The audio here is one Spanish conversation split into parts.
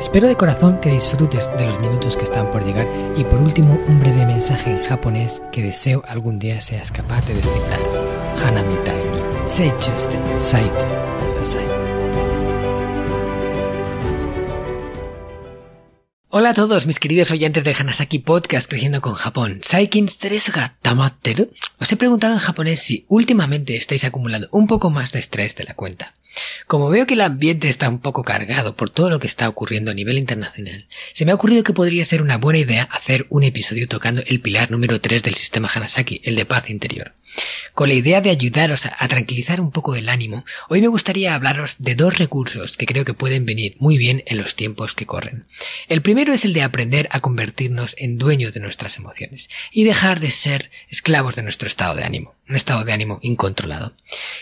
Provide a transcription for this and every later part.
Espero de corazón que disfrutes de los minutos que están por llegar y por último un breve mensaje en japonés que deseo algún día seas capaz de descifrar. Hanami ni Seichuste Saite Kudasai. Hola a todos mis queridos oyentes del Hanasaki Podcast Creciendo con Japón. Saikin ga tamatteru? Os he preguntado en japonés si últimamente estáis acumulando un poco más de estrés de la cuenta. Como veo que el ambiente está un poco cargado por todo lo que está ocurriendo a nivel internacional, se me ha ocurrido que podría ser una buena idea hacer un episodio tocando el pilar número 3 del sistema Hanasaki, el de paz interior. Con la idea de ayudaros a, tranquilizar un poco el ánimo, hoy me gustaría hablaros de dos recursos que creo que pueden venir muy bien en los tiempos que corren. El primero es el de aprender a convertirnos en dueños de nuestras emociones y dejar de ser esclavos de nuestro estado de ánimo, un estado de ánimo incontrolado.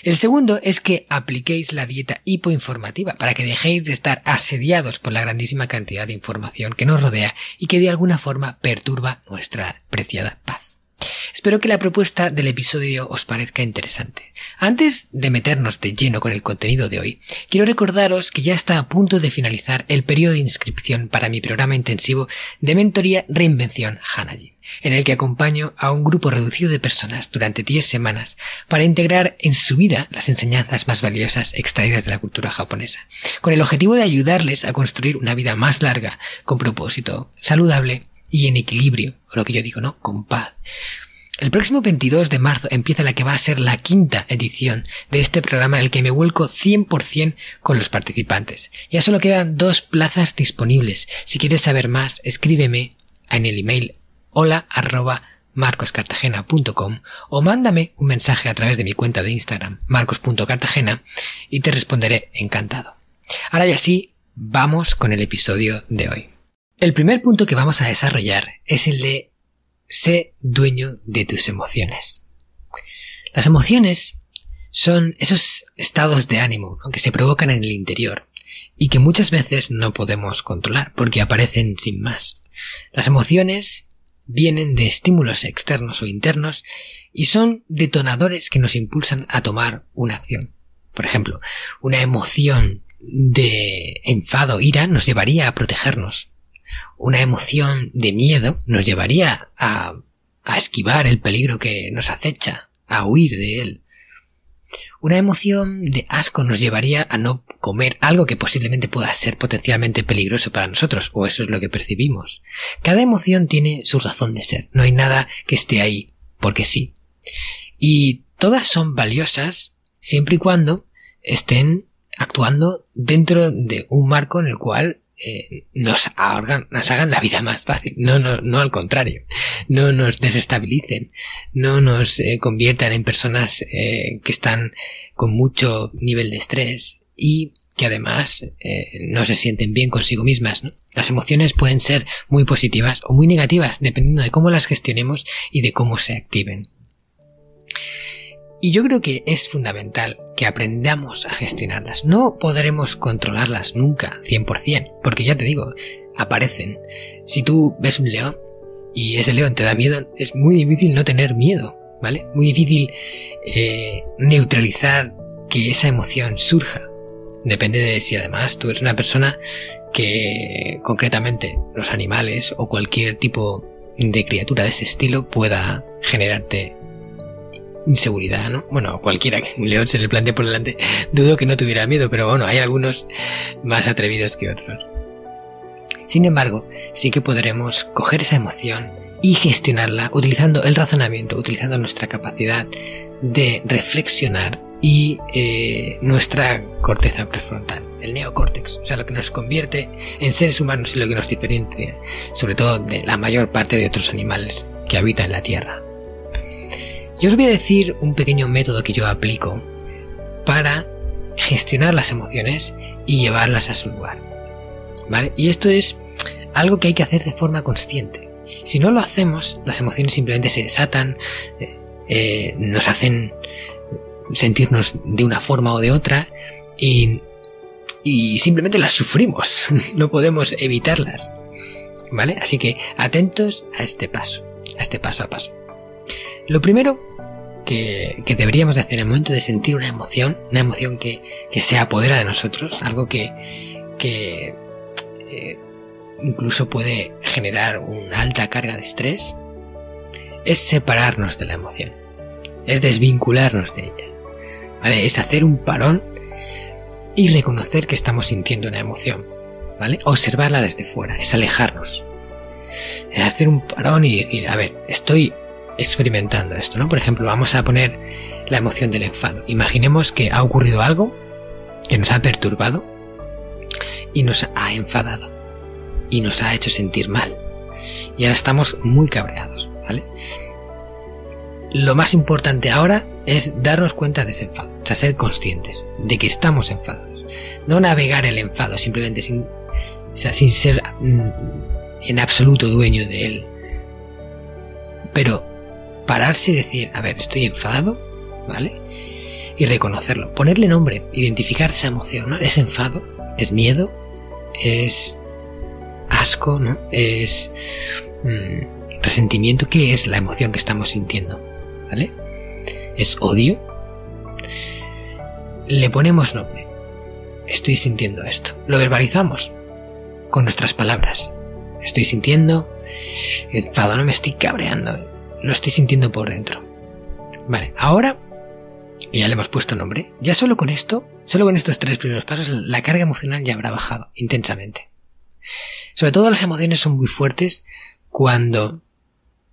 El segundo es que apliquéis la dieta hipoinformativa para que dejéis de estar asediados por la grandísima cantidad de información que nos rodea y que de alguna forma perturba nuestra preciada paz. Espero que la propuesta del episodio os parezca interesante. Antes de meternos de lleno con el contenido de hoy, quiero recordaros que ya está a punto de finalizar el periodo de inscripción para mi programa intensivo de mentoría Reinvención Hanaji, en el que acompaño a un grupo reducido de personas durante 10 semanas para integrar en su vida las enseñanzas más valiosas extraídas de la cultura japonesa, con el objetivo de ayudarles a construir una vida más larga, con propósito, saludable y en equilibrio, o lo que yo digo, ¿no? Con paz. El próximo 22 de marzo empieza la que va a ser la quinta edición de este programa en el que me vuelco 100% con los participantes. Ya solo quedan dos plazas disponibles. Si quieres saber más, escríbeme en el email hola arroba marcoscartagena.com o mándame un mensaje a través de mi cuenta de Instagram marcos.cartagena y te responderé encantado. Ahora ya sí, vamos con el episodio de hoy. El primer punto que vamos a desarrollar es el de sé dueño de tus emociones. Las emociones son esos estados de ánimo que se provocan en el interior y que muchas veces no podemos controlar porque aparecen sin más. Las emociones vienen de estímulos externos o internos y son detonadores que nos impulsan a tomar una acción. Por ejemplo, una emoción de enfado, ira, nos llevaría a protegernos, una emoción de miedo nos llevaría a, a esquivar el peligro que nos acecha, a huir de él. Una emoción de asco nos llevaría a no comer algo que posiblemente pueda ser potencialmente peligroso para nosotros, o eso es lo que percibimos. Cada emoción tiene su razón de ser, no hay nada que esté ahí porque sí. Y todas son valiosas siempre y cuando estén actuando dentro de un marco en el cual eh, nos, hagan, la vida más fácil, no, no, no al contrario, no nos desestabilicen, no nos eh, conviertan en personas eh, que están con mucho nivel de estrés y que además no se sienten bien consigo mismas. Las emociones pueden ser muy positivas o muy negativas dependiendo de cómo las gestionemos y de cómo se activen. Y yo creo que es fundamental que aprendamos a gestionarlas. No podremos controlarlas nunca, 100%, porque ya te digo, aparecen. Si tú ves un león y ese león te da miedo, es muy difícil no tener miedo, ¿vale? Muy difícil eh, neutralizar que esa emoción surja. Depende de si además tú eres una persona que concretamente los animales o cualquier tipo de criatura de ese estilo pueda generarte inseguridad, ¿no? Bueno, cualquiera que un león se le plantee por delante, dudo que no tuviera miedo, pero bueno, hay algunos más atrevidos que otros. Sin embargo, sí que podremos coger esa emoción y gestionarla utilizando el razonamiento, utilizando nuestra capacidad de reflexionar y eh, nuestra corteza prefrontal, el neocórtex, o sea, lo que nos convierte en seres humanos y lo que nos diferencia, sobre todo de la mayor parte de otros animales que habitan la Tierra. Yo os voy a decir un pequeño método que yo aplico para gestionar las emociones y llevarlas a su lugar. ¿Vale? Y esto es algo que hay que hacer de forma consciente. Si no lo hacemos, las emociones simplemente se desatan, eh, eh, nos hacen sentirnos de una forma o de otra y, y simplemente las sufrimos, no podemos evitarlas. ¿Vale? Así que atentos a este paso, a este paso a paso. Lo primero que, deberíamos de hacer en el momento de sentir una emoción, una emoción que, se apodera de nosotros, algo que, que eh, incluso puede generar una alta carga de estrés, es separarnos de la emoción, es desvincularnos de ella, ¿vale? Es hacer un parón y reconocer que estamos sintiendo una emoción, ¿vale? Observarla desde fuera, es alejarnos, es hacer un parón y decir, a ver, estoy experimentando esto, ¿no? Por ejemplo, vamos a poner la emoción del enfado. Imaginemos que ha ocurrido algo que nos ha perturbado y nos ha enfadado y nos ha hecho sentir mal. Y ahora estamos muy cabreados, ¿vale? Lo más importante ahora es darnos cuenta de ese enfado, o sea, ser conscientes de que estamos enfadados. No navegar el enfado simplemente sin, o sea, sin ser mm, en absoluto dueño de él. Pero pararse y decir, a ver, estoy enfadado, ¿vale? Y reconocerlo, ponerle nombre, identificar esa emoción, ¿no? Es enfado, es miedo, es asco, ¿no? Es mm, resentimiento. ¿Qué es la emoción que estamos sintiendo? ¿Vale? ¿Es odio? Le ponemos nombre. Estoy sintiendo esto. Lo verbalizamos con nuestras palabras. Estoy sintiendo enfado, no me estoy cabreando. Lo estoy sintiendo por dentro. Vale, ahora ya le hemos puesto nombre. Ya solo con esto, solo con estos tres primeros pasos, la carga emocional ya habrá bajado intensamente. Sobre todo las emociones son muy fuertes cuando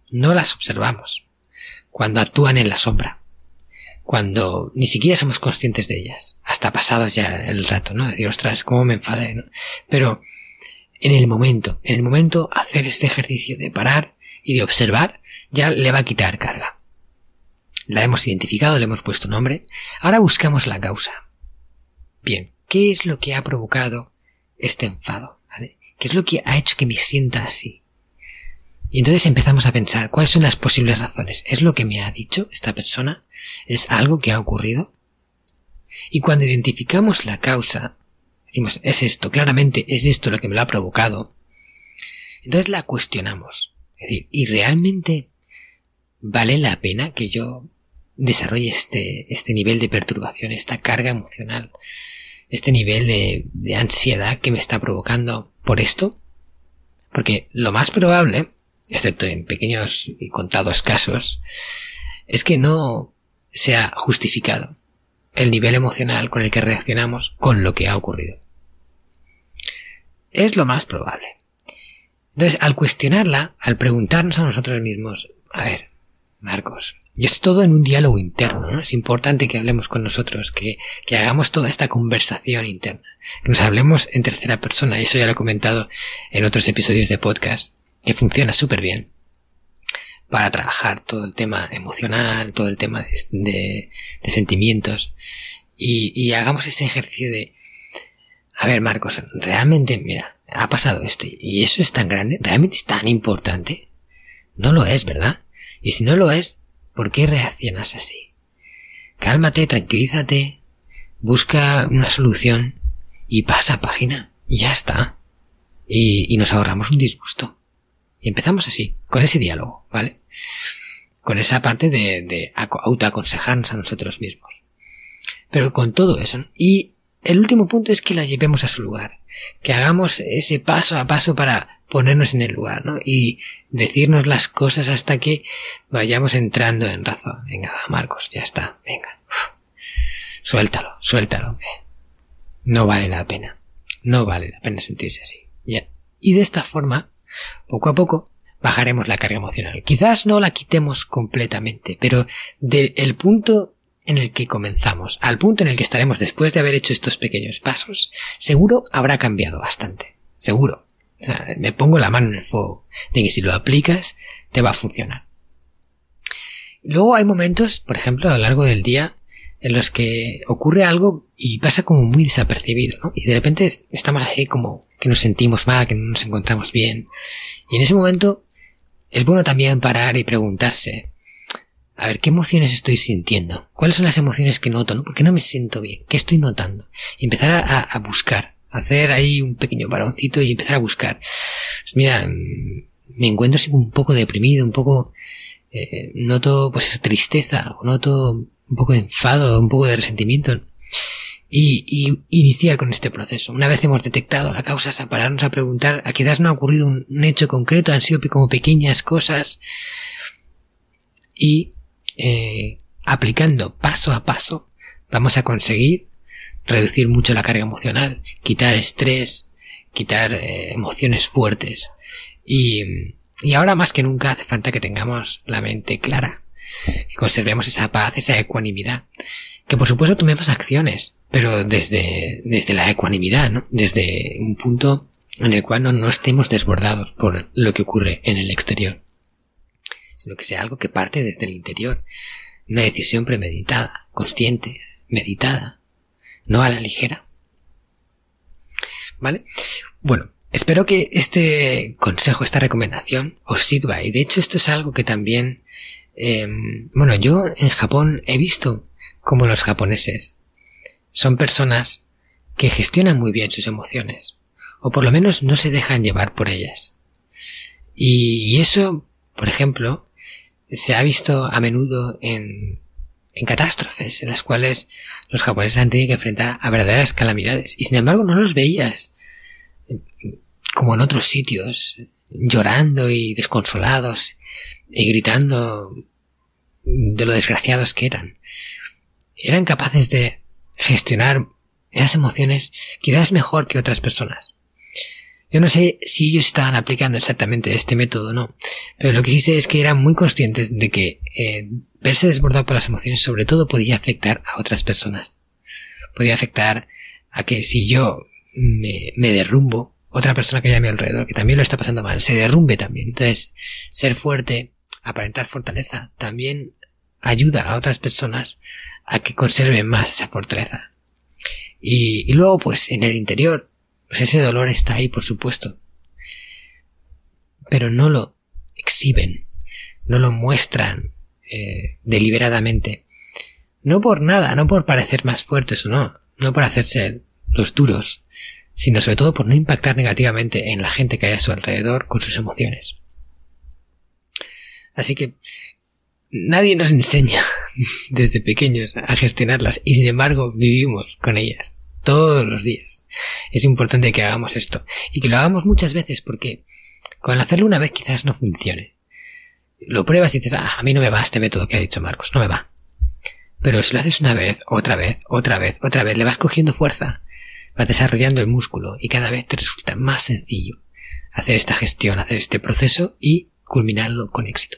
no las observamos, cuando actúan en la sombra, cuando ni siquiera somos conscientes de ellas, hasta pasado ya el rato, ¿no? Decir, ostras, cómo me enfadé, ¿no? Pero en el momento, en el momento hacer este ejercicio de parar y de observar, ya le va a quitar carga. La hemos identificado, le hemos puesto nombre. Ahora buscamos la causa. Bien, ¿qué es lo que ha provocado este enfado? ¿Qué es lo que ha hecho que me sienta así? Y entonces empezamos a pensar cuáles son las posibles razones. ¿Es lo que me ha dicho esta persona? ¿Es algo que ha ocurrido? Y cuando identificamos la causa, decimos, es esto, claramente es esto lo que me lo ha provocado. Entonces la cuestionamos. Es decir, ¿y realmente vale la pena que yo desarrolle este, este nivel de perturbación, esta carga emocional, este nivel de, de ansiedad que me está provocando por esto? Porque lo más probable, excepto en pequeños y contados casos, es que no sea justificado el nivel emocional con el que reaccionamos con lo que ha ocurrido. Es lo más probable. Entonces, al cuestionarla, al preguntarnos a nosotros mismos, a ver, Marcos. Y es todo en un diálogo interno, ¿no? Es importante que hablemos con nosotros, que, que hagamos toda esta conversación interna, que nos hablemos en tercera persona, y eso ya lo he comentado en otros episodios de podcast, que funciona súper bien para trabajar todo el tema emocional, todo el tema de, sentimientos, y, y hagamos ese ejercicio de, a ver, Marcos, realmente, mira, ha pasado esto, y eso es tan grande, realmente es tan importante. No lo es, ¿verdad? Y si no lo es, ¿por qué reaccionas así? Cálmate, tranquilízate, busca una solución y pasa página. Y ya está. Y, nos ahorramos un disgusto. Y empezamos así, con ese diálogo, ¿vale? Con esa parte de, de autoaconsejarnos a nosotros mismos. Pero con todo eso. Y el último punto es que la llevemos a su lugar. Que hagamos ese paso a paso para ponernos en el lugar, ¿no? Y decirnos las cosas hasta que vayamos entrando en razón. Venga, Marcos, ya está, venga. Suéltalo, suéltalo. No vale la pena. No vale la pena sentirse así. Y de esta forma, poco a poco, bajaremos la carga emocional. Quizás no la quitemos completamente, pero del punto en el que comenzamos al punto en el que estaremos después de haber hecho estos pequeños pasos, seguro habrá cambiado bastante. Seguro. O sea, me pongo la mano en el fuego de que si lo aplicas te va a funcionar. Luego hay momentos, por ejemplo, a lo largo del día, en los que ocurre algo y pasa como muy desapercibido, ¿no? Y de repente estamos así como que nos sentimos mal, que no nos encontramos bien. Y en ese momento es bueno también parar y preguntarse, a ver, ¿qué emociones estoy sintiendo? ¿Cuáles son las emociones que noto? ¿no? ¿Por qué no me siento bien? ¿Qué estoy notando? Y empezar a, buscar, hacer ahí un pequeño varoncito y empezar a buscar. Pues mira, mm, me encuentro un poco deprimido, un poco, eh, noto pues esa tristeza, noto un poco de enfado, un poco de resentimiento. Y, iniciar con este proceso. Una vez hemos detectado la causa, a pararnos a preguntar, a quizás no ha ocurrido un, hecho concreto, han sido como pequeñas cosas. Y eh, aplicando paso a paso, vamos a conseguir reducir mucho la carga emocional, quitar estrés, quitar eh, emociones fuertes. Y, y ahora más que nunca hace falta que tengamos la mente clara, que conservemos esa paz, esa ecuanimidad, que por supuesto tomemos acciones, pero desde, desde la ecuanimidad, ¿no? Desde un punto en el cual no, no estemos desbordados por lo que ocurre en el exterior, sino que sea algo que parte desde el interior, una decisión premeditada, consciente, meditada, no a la ligera. ¿Vale? Bueno, espero que este consejo, esta recomendación os sirva. Y de hecho esto es algo que también... Em, bueno, yo en Japón he visto cómo los japoneses son personas que gestionan muy bien sus emociones. O por lo menos no se dejan llevar por ellas. Y, y eso, por ejemplo, se ha visto a menudo en en catástrofes en las cuales los japoneses han tenido que enfrentar a verdaderas calamidades y sin embargo no los veías como en otros sitios llorando y desconsolados y gritando de lo desgraciados que eran. Eran capaces de gestionar esas emociones quizás mejor que otras personas. Yo no sé si ellos estaban aplicando exactamente este método o no, pero lo que sí sé es que eran muy conscientes de que eh, verse desbordado por las emociones sobre todo podía afectar a otras personas. Podía afectar a que si yo me, derrumbo, otra persona que hay a mi alrededor, que también lo está pasando mal, se derrumbe también. Entonces, ser fuerte, aparentar fortaleza, también ayuda a otras personas a que conserven más esa fortaleza. Y luego, pues, en el interior, pues ese dolor está ahí, por supuesto. Pero no lo exhiben, no lo muestran eh, deliberadamente. No por nada, no por parecer más fuertes o no, no por hacerse los duros, sino sobre todo por no impactar negativamente en la gente que hay a su alrededor con sus emociones. Así que nadie nos enseña desde pequeños a gestionarlas y sin embargo vivimos con ellas todos los días. Es importante que hagamos esto y que lo hagamos muchas veces porque con hacerlo una vez quizás no funcione. Lo pruebas y dices, ah, a mí no me va este método que ha dicho Marcos, no me va. Pero si lo haces una vez, otra vez, otra vez, otra vez, le vas cogiendo fuerza, vas desarrollando el músculo y cada vez te resulta más sencillo hacer esta gestión, hacer este proceso y culminarlo con éxito.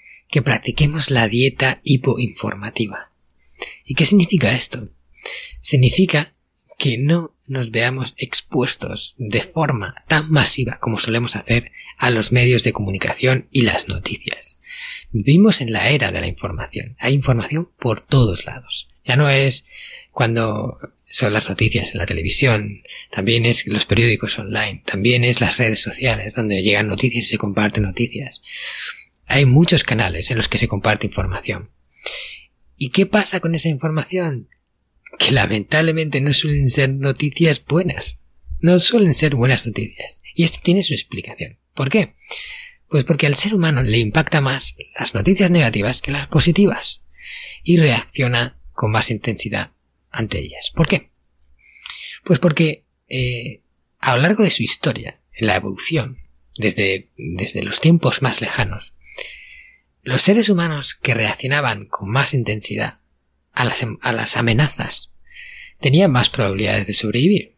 que practiquemos la dieta hipoinformativa. ¿Y qué significa esto? Significa que no nos veamos expuestos de forma tan masiva como solemos hacer a los medios de comunicación y las noticias. Vivimos en la era de la información. Hay información por todos lados. Ya no es cuando son las noticias en la televisión, también es los periódicos online, también es las redes sociales donde llegan noticias y se comparten noticias. Hay muchos canales en los que se comparte información. ¿Y qué pasa con esa información? Que lamentablemente no suelen ser noticias buenas. No suelen ser buenas noticias. Y esto tiene su explicación. ¿Por qué? Pues porque al ser humano le impacta más las noticias negativas que las positivas. Y reacciona con más intensidad ante ellas. ¿Por qué? Pues porque eh, a lo largo de su historia, en la evolución, desde, desde los tiempos más lejanos, los seres humanos que reaccionaban con más intensidad a las, a las amenazas tenían más probabilidades de sobrevivir.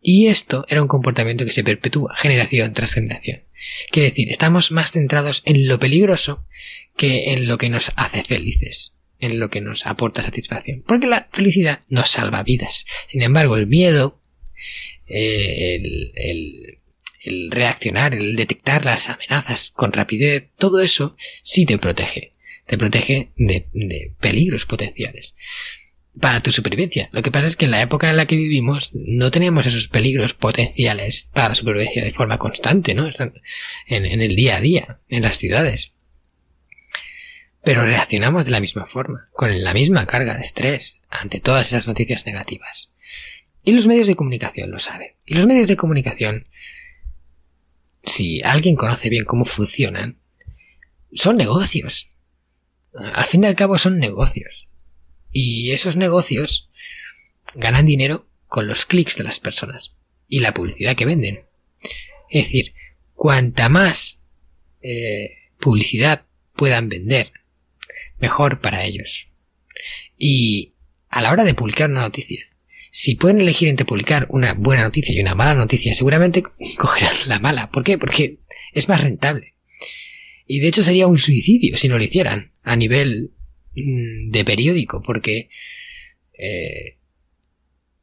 Y esto era un comportamiento que se perpetúa generación tras generación. Quiere decir, estamos más centrados en lo peligroso que en lo que nos hace felices, en lo que nos aporta satisfacción. Porque la felicidad nos salva vidas. Sin embargo, el miedo, eh, el, el reaccionar, el detectar las amenazas con rapidez, todo eso sí te protege. Te protege de, peligros potenciales para tu supervivencia. Lo que pasa es que en la época en la que vivimos no teníamos esos peligros potenciales para la supervivencia de forma constante, ¿no? En, en, el día a día, en las ciudades. Pero reaccionamos de la misma forma, con la misma carga de estrés ante todas esas noticias negativas. Y los medios de comunicación lo saben. Y los medios de comunicación, si alguien conoce bien cómo funcionan, son negocios. Al fin y al cabo son negocios. Y esos negocios ganan dinero con los clics de las personas y la publicidad que venden. Es decir, cuanta más eh, publicidad puedan vender, mejor para ellos. Y a la hora de publicar una noticia, si pueden elegir entre publicar una buena noticia y una mala noticia, seguramente cogerán la mala. ¿Por qué? Porque es más rentable. Y de hecho sería un suicidio si no lo hicieran a nivel Mm, de periódico, porque eh,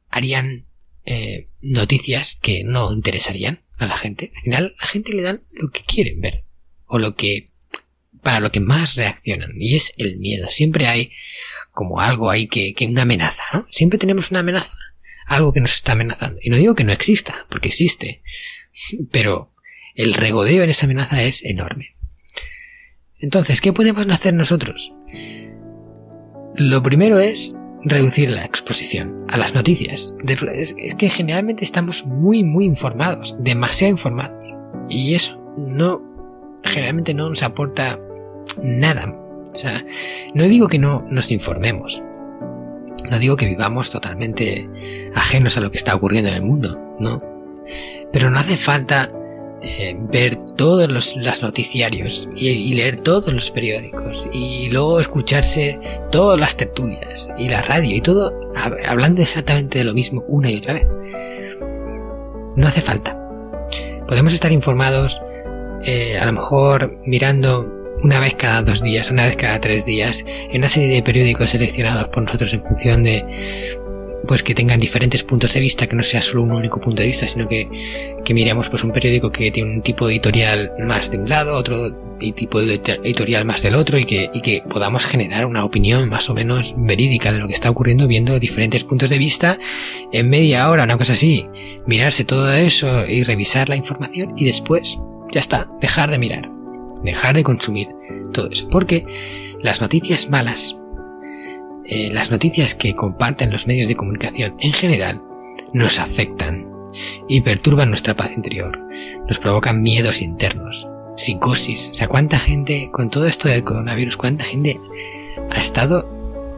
harían eh, noticias que no interesarían a la gente. Al final, la gente le dan lo que quieren ver, o lo que, para lo que más reaccionan, y es el miedo. Siempre hay como algo ahí que, que una amenaza, ¿no? Siempre tenemos una amenaza, algo que nos está amenazando. Y no digo que no exista, porque existe, pero el regodeo en esa amenaza es enorme. Entonces, ¿qué podemos hacer nosotros? Lo primero es reducir la exposición a las noticias. Es que generalmente estamos muy, muy informados, demasiado informados. Y eso no, generalmente no nos aporta nada. O sea, no digo que no nos informemos. No digo que vivamos totalmente ajenos a lo que está ocurriendo en el mundo, no. Pero no hace falta eh, ver todos los, noticiarios y, leer todos los periódicos y luego escucharse todas las tertulias y la radio y todo hablando exactamente de lo mismo una y otra vez. No hace falta. Podemos estar informados eh, a lo mejor mirando una vez cada dos días, una vez cada tres días, en una serie de periódicos seleccionados por nosotros en función de, pues que tengan diferentes puntos de vista, que no sea solo un único punto de vista, sino que, que miremos pues un periódico que tiene un tipo editorial más de un lado, otro tipo de editorial más del otro y que, y que podamos generar una opinión más o menos verídica de lo que está ocurriendo viendo diferentes puntos de vista en media hora, una cosa así, mirarse todo eso y revisar la información y después ya está, dejar de mirar, dejar de consumir todo eso, porque las noticias malas eh, las noticias que comparten los medios de comunicación en general nos afectan y perturban nuestra paz interior, nos provocan miedos internos, psicosis. O sea, cuánta gente, con todo esto del coronavirus, cuánta gente ha estado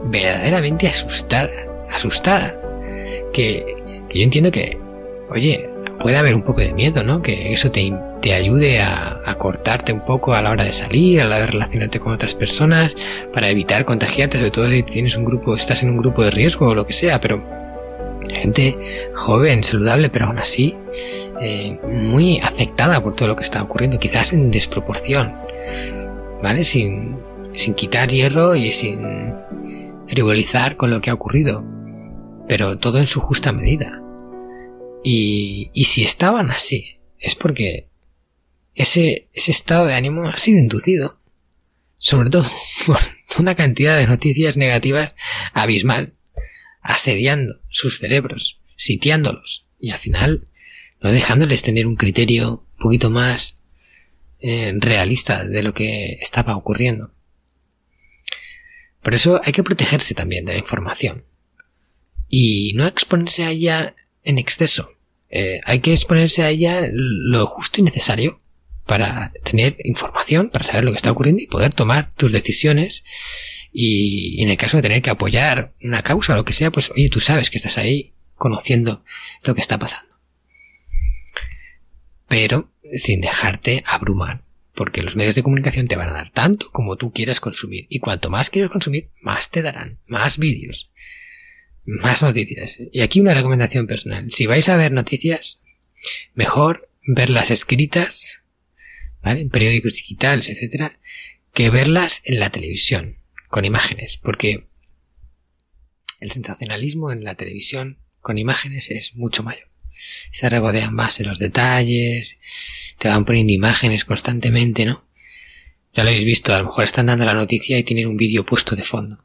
verdaderamente asustada, asustada. Que, que yo entiendo que, oye, puede haber un poco de miedo, ¿no? Que eso te, te ayude a, a, cortarte un poco a la hora de salir, a la hora de relacionarte con otras personas, para evitar contagiarte, sobre todo si tienes un grupo, estás en un grupo de riesgo o lo que sea, pero gente joven, saludable, pero aún así eh, muy afectada por todo lo que está ocurriendo, quizás en desproporción, ¿vale? Sin, sin quitar hierro y sin frivolizar con lo que ha ocurrido, pero todo en su justa medida. Y, y si estaban así, es porque ese, ese estado de ánimo ha sido inducido, sobre todo por una cantidad de noticias negativas abismal, asediando sus cerebros, sitiándolos, y al final no dejándoles tener un criterio un poquito más eh, realista de lo que estaba ocurriendo. Por eso hay que protegerse también de la información y no exponerse a ella en exceso. Eh, hay que exponerse a ella lo justo y necesario para tener información, para saber lo que está ocurriendo y poder tomar tus decisiones. Y en el caso de tener que apoyar una causa o lo que sea, pues oye, tú sabes que estás ahí conociendo lo que está pasando. pero sin dejarte abrumar, porque los medios de comunicación te van a dar tanto como tú quieras consumir, y cuanto más quieres consumir, más te darán, más vídeos, más noticias. Y aquí una recomendación personal, si vais a ver noticias, mejor verlas escritas, ¿vale? En periódicos digitales, etcétera, que verlas en la televisión, con imágenes, porque el sensacionalismo en la televisión con imágenes es mucho mayor. Se regodean más en los detalles, te van poniendo imágenes constantemente, ¿no? Ya lo habéis visto, a lo mejor están dando la noticia y tienen un vídeo puesto de fondo.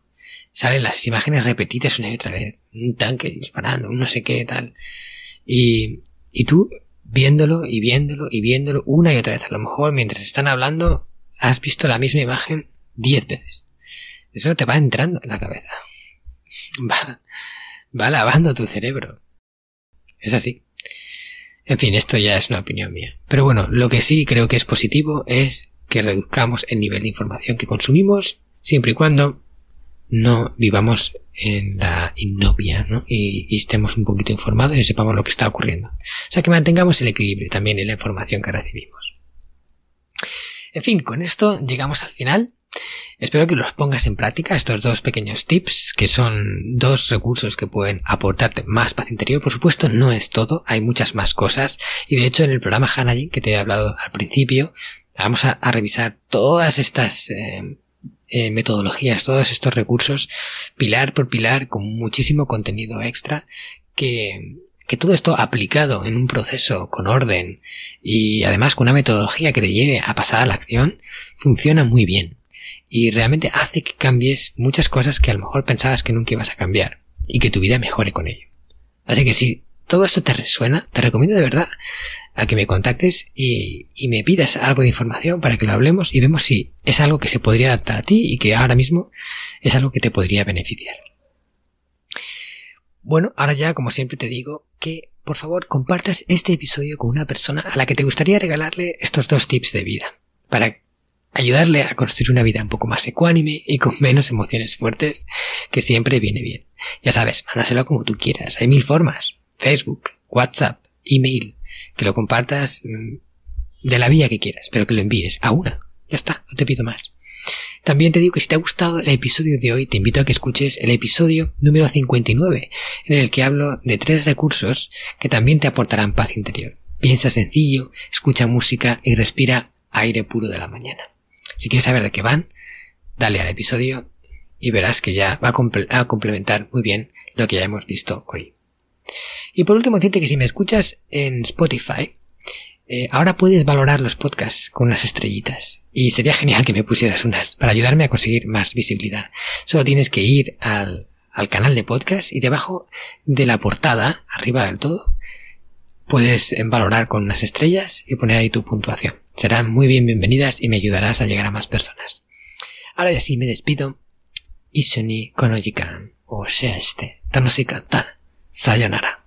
Salen las imágenes repetidas una y otra vez. Un tanque disparando, un no sé qué, tal. Y, y tú viéndolo y viéndolo y viéndolo una y otra vez. A lo mejor mientras están hablando has visto la misma imagen diez veces. Eso te va entrando en la cabeza. Va, va lavando tu cerebro. Es así. En fin, esto ya es una opinión mía. Pero bueno, lo que sí creo que es positivo es que reduzcamos el nivel de información que consumimos siempre y cuando no vivamos en la innovia ¿no? y, estemos un poquito informados y sepamos lo que está ocurriendo. O sea que mantengamos el equilibrio también en la información que recibimos. En fin, con esto llegamos al final. Espero que los pongas en práctica, estos dos pequeños tips, que son dos recursos que pueden aportarte más paz interior. Por supuesto, no es todo, hay muchas más cosas. Y de hecho, en el programa Hanajin, que te he hablado al principio, vamos a, a revisar todas estas eh, eh, metodologías, todos estos recursos, pilar por pilar, con muchísimo contenido extra, que, que todo esto aplicado en un proceso con orden y además con una metodología que te lleve a pasar a la acción, funciona muy bien y realmente hace que cambies muchas cosas que a lo mejor pensabas que nunca ibas a cambiar y que tu vida mejore con ello. Así que si todo esto te resuena, te recomiendo de verdad a que me contactes y, me pidas algo de información para que lo hablemos y vemos si es algo que se podría adaptar a ti y que ahora mismo es algo que te podría beneficiar. Bueno, ahora ya, como siempre te digo, que por favor compartas este episodio con una persona a la que te gustaría regalarle estos dos tips de vida, para ayudarle a construir una vida un poco más ecuánime y con menos emociones fuertes, que siempre viene bien. Ya sabes, mándaselo como tú quieras, hay mil formas. Facebook, WhatsApp, email, que lo compartas mm, de la vía que quieras, pero que lo envíes a una. Ya está, no te pido más. También te digo que si te ha gustado el episodio de hoy, te invito a que escuches el episodio número 59, en el que hablo de tres recursos que también te aportarán paz interior. Piensa sencillo, escucha música y respira aire puro de la mañana. Si quieres saber de qué van, dale al episodio y verás que ya va a, comple a complementar muy bien lo que ya hemos visto hoy. Y por último, decirte que si me escuchas en Spotify, eh, ahora puedes valorar los podcasts con unas estrellitas. Y sería genial que me pusieras unas para ayudarme a conseguir más visibilidad. Solo tienes que ir al, al canal de podcast y debajo de la portada, arriba del todo, puedes valorar con unas estrellas y poner ahí tu puntuación. Serán muy bien bienvenidas y me ayudarás a llegar a más personas. Ahora ya sí me despido. Isoni konojikan, o sea este, sayonara.